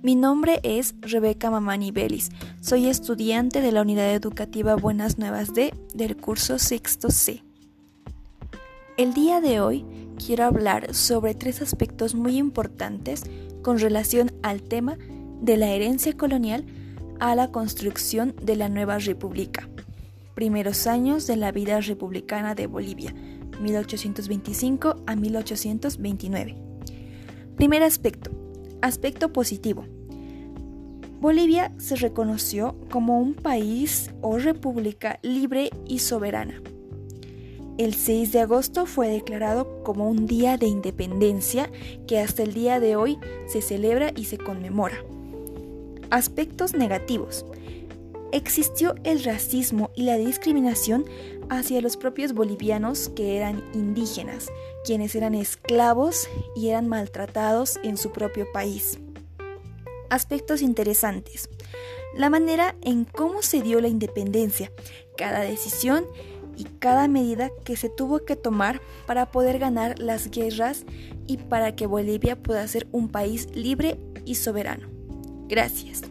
Mi nombre es Rebeca Mamani Belis. Soy estudiante de la Unidad Educativa Buenas Nuevas D del curso sexto C. El día de hoy quiero hablar sobre tres aspectos muy importantes con relación al tema de la herencia colonial a la construcción de la nueva república. Primeros años de la vida republicana de Bolivia, 1825 a 1829. Primer aspecto, Aspecto positivo. Bolivia se reconoció como un país o república libre y soberana. El 6 de agosto fue declarado como un día de independencia que hasta el día de hoy se celebra y se conmemora. Aspectos negativos. Existió el racismo y la discriminación hacia los propios bolivianos que eran indígenas, quienes eran esclavos y eran maltratados en su propio país. Aspectos interesantes. La manera en cómo se dio la independencia, cada decisión y cada medida que se tuvo que tomar para poder ganar las guerras y para que Bolivia pueda ser un país libre y soberano. Gracias.